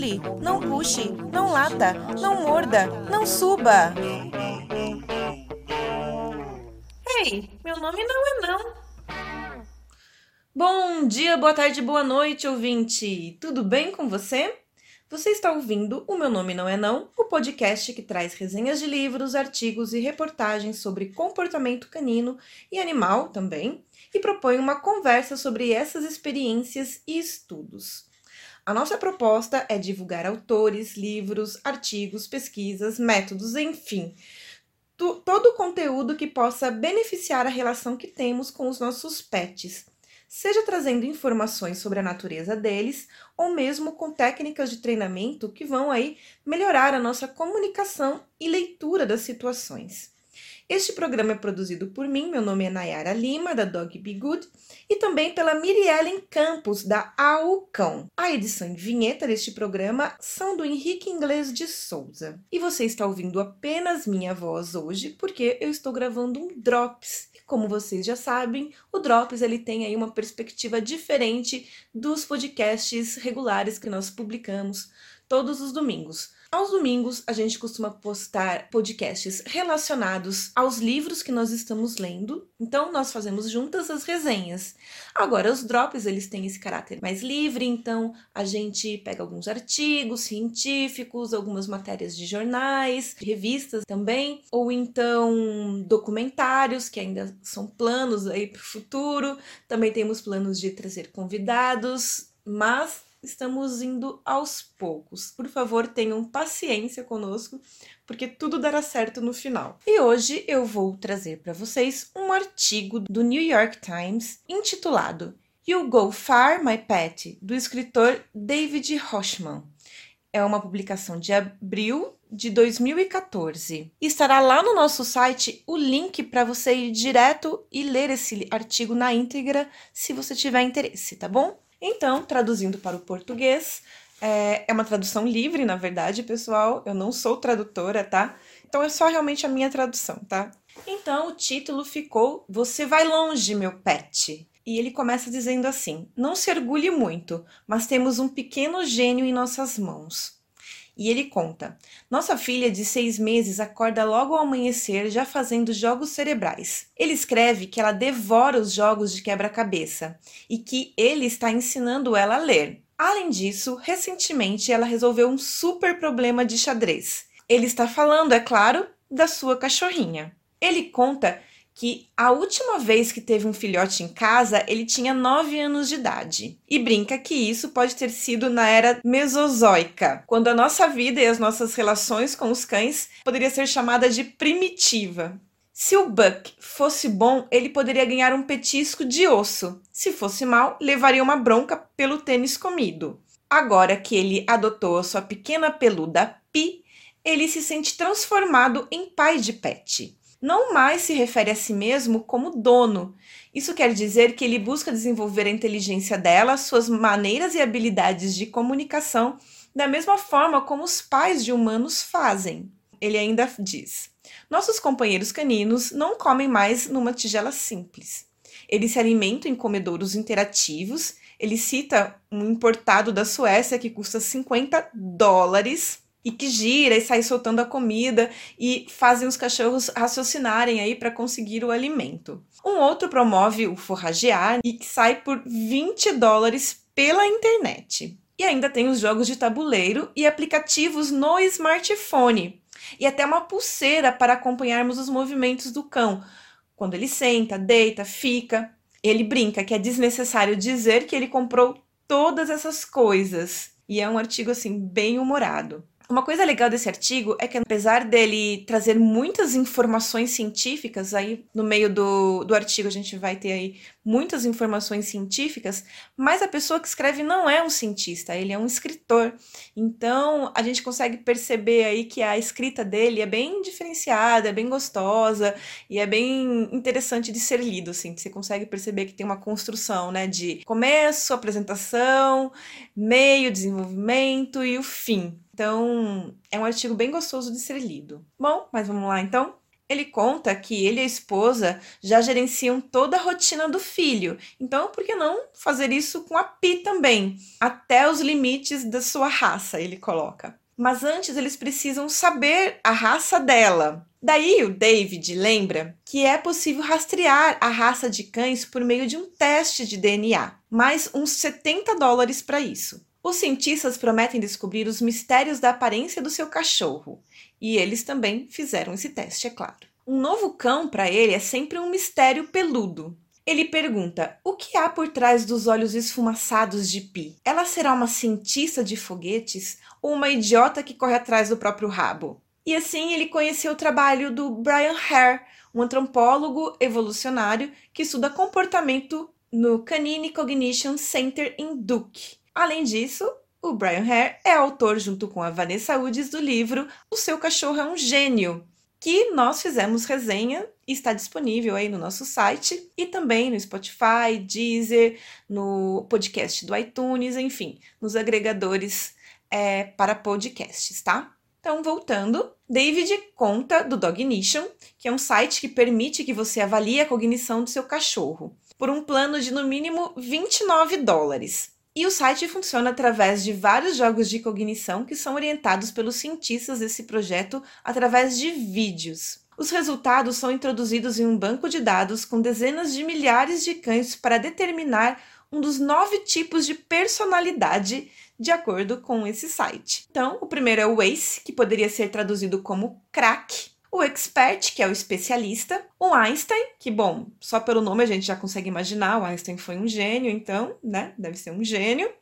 pule, não puxe, não lata, não morda, não suba. Ei, meu nome não é não. Bom dia, boa tarde, boa noite, ouvinte. Tudo bem com você? Você está ouvindo O Meu Nome Não É Não, o podcast que traz resenhas de livros, artigos e reportagens sobre comportamento canino e animal também, e propõe uma conversa sobre essas experiências e estudos. A nossa proposta é divulgar autores, livros, artigos, pesquisas, métodos, enfim, todo o conteúdo que possa beneficiar a relação que temos com os nossos pets seja trazendo informações sobre a natureza deles ou mesmo com técnicas de treinamento que vão aí melhorar a nossa comunicação e leitura das situações. Este programa é produzido por mim, meu nome é Nayara Lima, da Dog Be Good, e também pela Miriellen Campos, da Aucão. A edição e vinheta deste programa são do Henrique Inglês de Souza. E você está ouvindo apenas minha voz hoje porque eu estou gravando um Drops como vocês já sabem, o Drops ele tem aí uma perspectiva diferente dos podcasts regulares que nós publicamos todos os domingos. Aos domingos, a gente costuma postar podcasts relacionados aos livros que nós estamos lendo. Então, nós fazemos juntas as resenhas. Agora, os drops, eles têm esse caráter mais livre, então a gente pega alguns artigos científicos, algumas matérias de jornais, revistas também, ou então documentários, que ainda são planos aí para o futuro. Também temos planos de trazer convidados, mas estamos indo aos poucos. Por favor, tenham paciência conosco, porque tudo dará certo no final. E hoje eu vou trazer para vocês um artigo do New York Times intitulado You Go Far, My Pet, do escritor David Hochman. É uma publicação de abril de 2014. Estará lá no nosso site o link para você ir direto e ler esse artigo na íntegra, se você tiver interesse, tá bom? Então, traduzindo para o português, é, é uma tradução livre, na verdade, pessoal. Eu não sou tradutora, tá? Então é só realmente a minha tradução, tá? Então o título ficou Você vai longe, meu pet. E ele começa dizendo assim: Não se orgulhe muito, mas temos um pequeno gênio em nossas mãos. E ele conta: Nossa filha de seis meses acorda logo ao amanhecer já fazendo jogos cerebrais. Ele escreve que ela devora os jogos de quebra-cabeça e que ele está ensinando ela a ler. Além disso, recentemente ela resolveu um super problema de xadrez. Ele está falando, é claro, da sua cachorrinha. Ele conta que a última vez que teve um filhote em casa, ele tinha 9 anos de idade. E brinca que isso pode ter sido na era mesozoica, quando a nossa vida e as nossas relações com os cães poderia ser chamada de primitiva. Se o Buck fosse bom, ele poderia ganhar um petisco de osso. Se fosse mal, levaria uma bronca pelo tênis comido. Agora que ele adotou a sua pequena peluda Pi, ele se sente transformado em pai de pet não mais se refere a si mesmo como dono. Isso quer dizer que ele busca desenvolver a inteligência dela, suas maneiras e habilidades de comunicação, da mesma forma como os pais de humanos fazem. Ele ainda diz: Nossos companheiros caninos não comem mais numa tigela simples. Eles se alimentam em comedouros interativos. Ele cita um importado da Suécia que custa 50 dólares e que gira e sai soltando a comida e fazem os cachorros raciocinarem aí para conseguir o alimento. Um outro promove o forragear e que sai por 20 dólares pela internet. E ainda tem os jogos de tabuleiro e aplicativos no smartphone. E até uma pulseira para acompanharmos os movimentos do cão. Quando ele senta, deita, fica. Ele brinca que é desnecessário dizer que ele comprou todas essas coisas. E é um artigo assim bem humorado. Uma coisa legal desse artigo é que, apesar dele trazer muitas informações científicas, aí no meio do, do artigo a gente vai ter aí muitas informações científicas, mas a pessoa que escreve não é um cientista, ele é um escritor. Então a gente consegue perceber aí que a escrita dele é bem diferenciada, é bem gostosa e é bem interessante de ser lido, assim. Você consegue perceber que tem uma construção, né, de começo, apresentação, meio, desenvolvimento e o fim. Então, é um artigo bem gostoso de ser lido. Bom, mas vamos lá então? Ele conta que ele e a esposa já gerenciam toda a rotina do filho, então por que não fazer isso com a Pi também? Até os limites da sua raça, ele coloca. Mas antes eles precisam saber a raça dela. Daí o David lembra que é possível rastrear a raça de cães por meio de um teste de DNA, mais uns 70 dólares para isso. Os cientistas prometem descobrir os mistérios da aparência do seu cachorro, e eles também fizeram esse teste, é claro. Um novo cão para ele é sempre um mistério peludo. Ele pergunta: o que há por trás dos olhos esfumaçados de Pi? Ela será uma cientista de foguetes ou uma idiota que corre atrás do próprio rabo? E assim ele conheceu o trabalho do Brian Hare, um antropólogo evolucionário que estuda comportamento no Canine Cognition Center em Duke. Além disso, o Brian Hare é autor, junto com a Vanessa Udes, do livro O Seu Cachorro é um Gênio, que nós fizemos resenha e está disponível aí no nosso site e também no Spotify, Deezer, no podcast do iTunes, enfim, nos agregadores é, para podcasts, tá? Então, voltando, David conta do Dognition, que é um site que permite que você avalie a cognição do seu cachorro, por um plano de no mínimo 29 dólares. E o site funciona através de vários jogos de cognição que são orientados pelos cientistas desse projeto através de vídeos. Os resultados são introduzidos em um banco de dados com dezenas de milhares de cães para determinar um dos nove tipos de personalidade de acordo com esse site. Então, o primeiro é o ACE, que poderia ser traduzido como crack, o expert, que é o especialista, o Einstein, que bom, só pelo nome a gente já consegue imaginar, o Einstein foi um gênio, então, né, deve ser um gênio.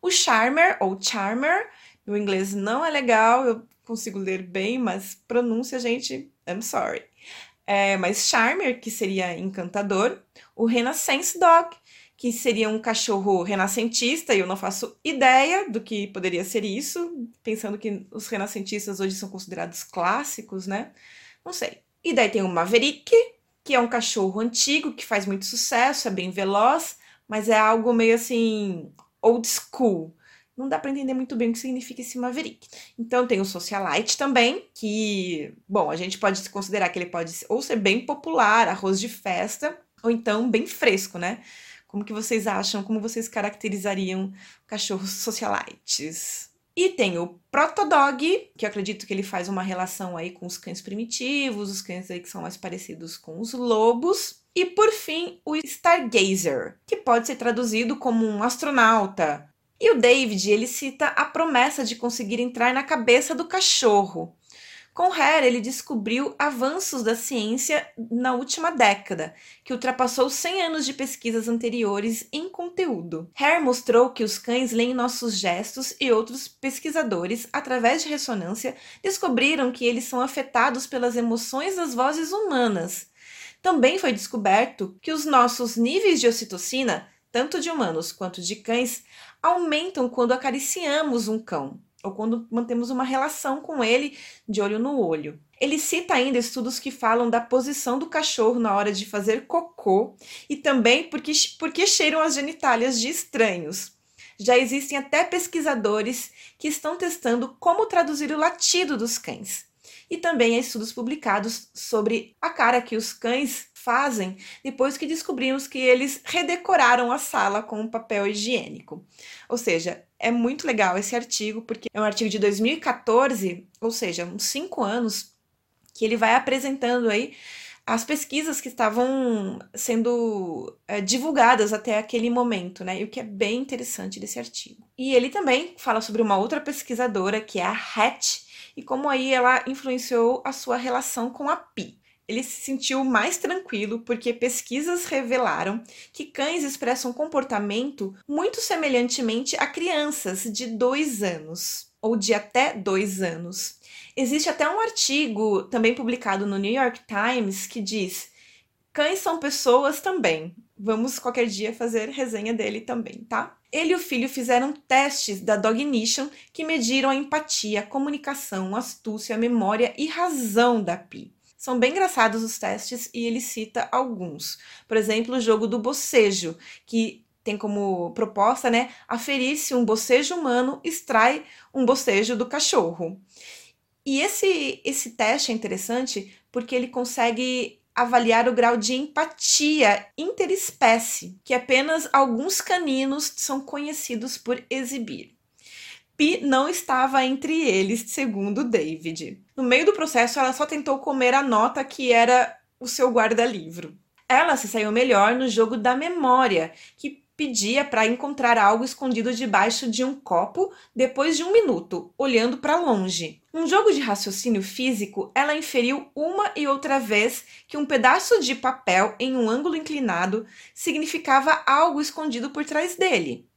O charmer ou charmer, meu inglês não é legal, eu consigo ler bem, mas pronúncia, gente, I'm sorry. É, mas charmer, que seria encantador. O renaissance dog, que seria um cachorro renascentista, e eu não faço ideia do que poderia ser isso, pensando que os renascentistas hoje são considerados clássicos, né? Não sei. E daí tem o Maverick, que é um cachorro antigo que faz muito sucesso, é bem veloz, mas é algo meio assim old school. Não dá para entender muito bem o que significa esse Maverick. Então tem o Socialite também, que, bom, a gente pode considerar que ele pode ou ser bem popular, arroz de festa, ou então bem fresco, né? Como que vocês acham? Como vocês caracterizariam cachorros socialites? E tem o Protodog, que eu acredito que ele faz uma relação aí com os cães primitivos, os cães aí que são mais parecidos com os lobos. E por fim, o Stargazer, que pode ser traduzido como um astronauta. E o David, ele cita a promessa de conseguir entrar na cabeça do cachorro. Com Hare, ele descobriu avanços da ciência na última década, que ultrapassou 100 anos de pesquisas anteriores em conteúdo. Hare mostrou que os cães leem nossos gestos e outros pesquisadores, através de ressonância, descobriram que eles são afetados pelas emoções das vozes humanas. Também foi descoberto que os nossos níveis de ocitocina, tanto de humanos quanto de cães, aumentam quando acariciamos um cão ou quando mantemos uma relação com ele de olho no olho. Ele cita ainda estudos que falam da posição do cachorro na hora de fazer cocô e também porque, porque cheiram as genitálias de estranhos. Já existem até pesquisadores que estão testando como traduzir o latido dos cães. E também há estudos publicados sobre a cara que os cães fazem depois que descobrimos que eles redecoraram a sala com papel higiênico. Ou seja, é muito legal esse artigo, porque é um artigo de 2014, ou seja, uns cinco anos, que ele vai apresentando aí as pesquisas que estavam sendo é, divulgadas até aquele momento, né? E o que é bem interessante desse artigo. E ele também fala sobre uma outra pesquisadora, que é a Hatch, e como aí ela influenciou a sua relação com a Pi ele se sentiu mais tranquilo porque pesquisas revelaram que cães expressam comportamento muito semelhantemente a crianças de dois anos ou de até dois anos. Existe até um artigo também publicado no New York Times que diz: cães são pessoas também. Vamos qualquer dia fazer resenha dele também, tá? Ele e o filho fizeram testes da Dognition que mediram a empatia, a comunicação, a astúcia, a memória e razão da Pi. São bem engraçados os testes e ele cita alguns. Por exemplo, o jogo do bocejo, que tem como proposta, né, aferir se um bocejo humano extrai um bocejo do cachorro. E esse, esse teste é interessante porque ele consegue avaliar o grau de empatia interespécie que apenas alguns caninos são conhecidos por exibir. Pi não estava entre eles, segundo David. No meio do processo, ela só tentou comer a nota que era o seu guarda-livro. Ela se saiu melhor no jogo da memória, que pedia para encontrar algo escondido debaixo de um copo depois de um minuto, olhando para longe. Um jogo de raciocínio físico, ela inferiu uma e outra vez que um pedaço de papel em um ângulo inclinado significava algo escondido por trás dele.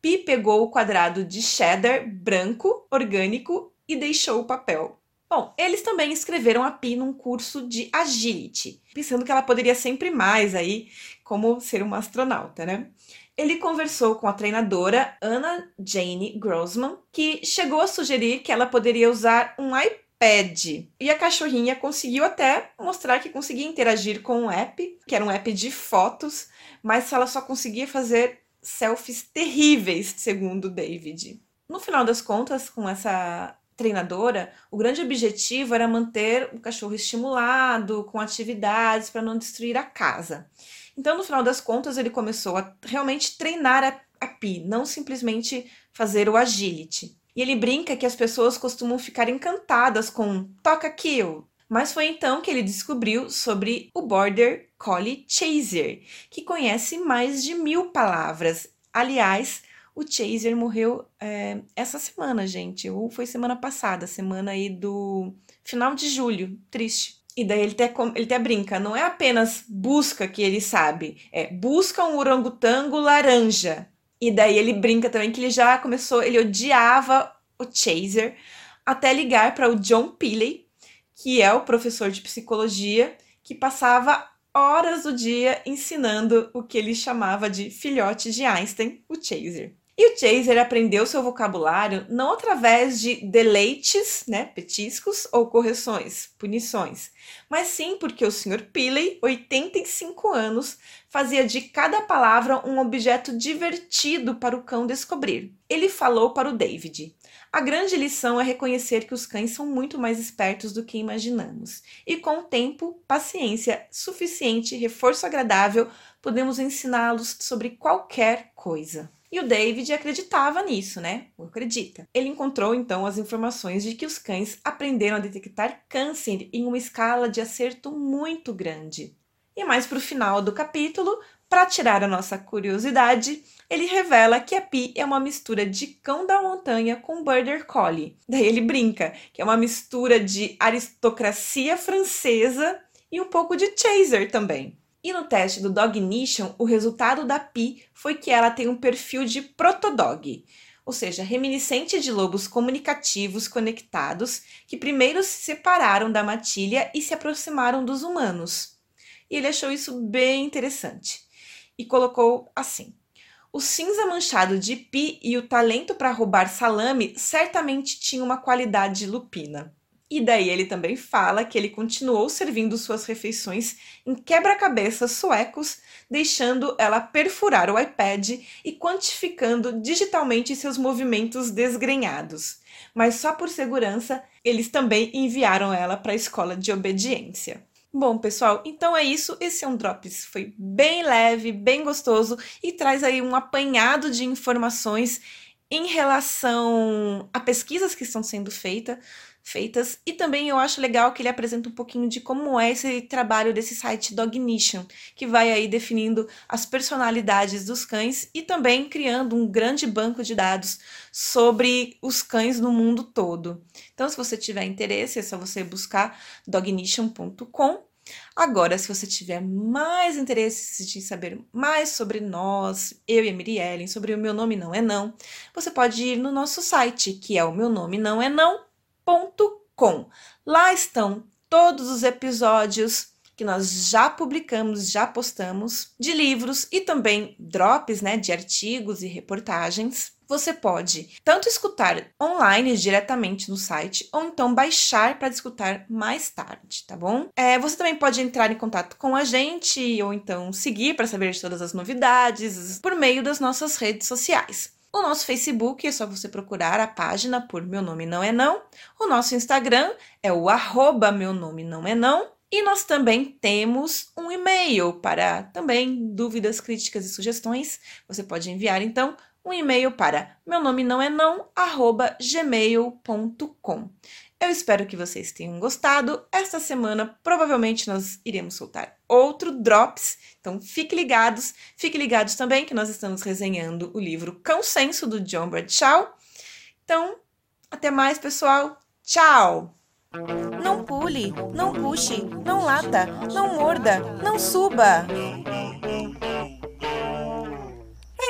Pi pegou o quadrado de cheddar branco, orgânico, e deixou o papel. Bom, eles também escreveram a Pi num curso de agility, pensando que ela poderia sempre mais aí como ser uma astronauta, né? Ele conversou com a treinadora Anna Jane Grossman, que chegou a sugerir que ela poderia usar um iPad. E a cachorrinha conseguiu até mostrar que conseguia interagir com o app, que era um app de fotos, mas ela só conseguia fazer selfies terríveis, segundo David. No final das contas, com essa treinadora, o grande objetivo era manter o cachorro estimulado, com atividades para não destruir a casa. Então, no final das contas, ele começou a realmente treinar a, a Pi, não simplesmente fazer o agility. E ele brinca que as pessoas costumam ficar encantadas com toca kill. Mas foi então que ele descobriu sobre o Border Collie Chaser, que conhece mais de mil palavras. Aliás, o Chaser morreu é, essa semana, gente, ou foi semana passada, semana aí do final de julho. Triste. E daí ele até, ele até brinca, não é apenas busca que ele sabe, é busca um orangotango laranja. E daí ele brinca também que ele já começou, ele odiava o Chaser, até ligar para o John Pilley, que é o professor de psicologia, que passava horas do dia ensinando o que ele chamava de filhote de Einstein, o Chaser. E o Chaser aprendeu seu vocabulário não através de deleites, né, petiscos ou correções, punições, mas sim porque o Sr. Pilley, 85 anos, fazia de cada palavra um objeto divertido para o cão descobrir. Ele falou para o David: a grande lição é reconhecer que os cães são muito mais espertos do que imaginamos, e com tempo, paciência, suficiente reforço agradável, podemos ensiná-los sobre qualquer coisa. E o David acreditava nisso, né? Ou acredita. Ele encontrou então as informações de que os cães aprenderam a detectar câncer em uma escala de acerto muito grande. E mais para o final do capítulo, para tirar a nossa curiosidade, ele revela que a Pi é uma mistura de cão da montanha com border collie. Daí ele brinca que é uma mistura de aristocracia francesa e um pouco de chaser também. E no teste do Dognition, o resultado da Pi foi que ela tem um perfil de protodog, ou seja, reminiscente de lobos comunicativos conectados que primeiro se separaram da matilha e se aproximaram dos humanos. E ele achou isso bem interessante e colocou assim: o cinza manchado de Pi e o talento para roubar salame certamente tinham uma qualidade lupina. E daí ele também fala que ele continuou servindo suas refeições em quebra-cabeças suecos, deixando ela perfurar o iPad e quantificando digitalmente seus movimentos desgrenhados. Mas só por segurança, eles também enviaram ela para a escola de obediência. Bom, pessoal, então é isso. Esse é um Drops. Foi bem leve, bem gostoso e traz aí um apanhado de informações em relação a pesquisas que estão sendo feita, feitas. E também eu acho legal que ele apresenta um pouquinho de como é esse trabalho desse site Dognition, que vai aí definindo as personalidades dos cães e também criando um grande banco de dados sobre os cães no mundo todo. Então, se você tiver interesse, é só você buscar dognition.com. Agora, se você tiver mais interesse de saber mais sobre nós, eu e a Miriellen, sobre o meu nome não é não, você pode ir no nosso site, que é o meu nome não é não.com. Lá estão todos os episódios que nós já publicamos, já postamos, de livros e também drops, né, de artigos e reportagens você pode tanto escutar online diretamente no site ou então baixar para escutar mais tarde, tá bom? É, você também pode entrar em contato com a gente ou então seguir para saber de todas as novidades por meio das nossas redes sociais. O nosso Facebook é só você procurar a página por Meu Nome Não É Não. O nosso Instagram é o arroba Meu Nome Não É Não. E nós também temos um e-mail para também dúvidas, críticas e sugestões. Você pode enviar então um e-mail para meu nome não é não gmail.com. Eu espero que vocês tenham gostado. Esta semana provavelmente nós iremos soltar outro drops, então fiquem ligados. Fiquem ligados também que nós estamos resenhando o livro Cão Senso do John Bradshaw. Então, até mais, pessoal. Tchau. Não pule, não puxe, não lata, não morda, não suba.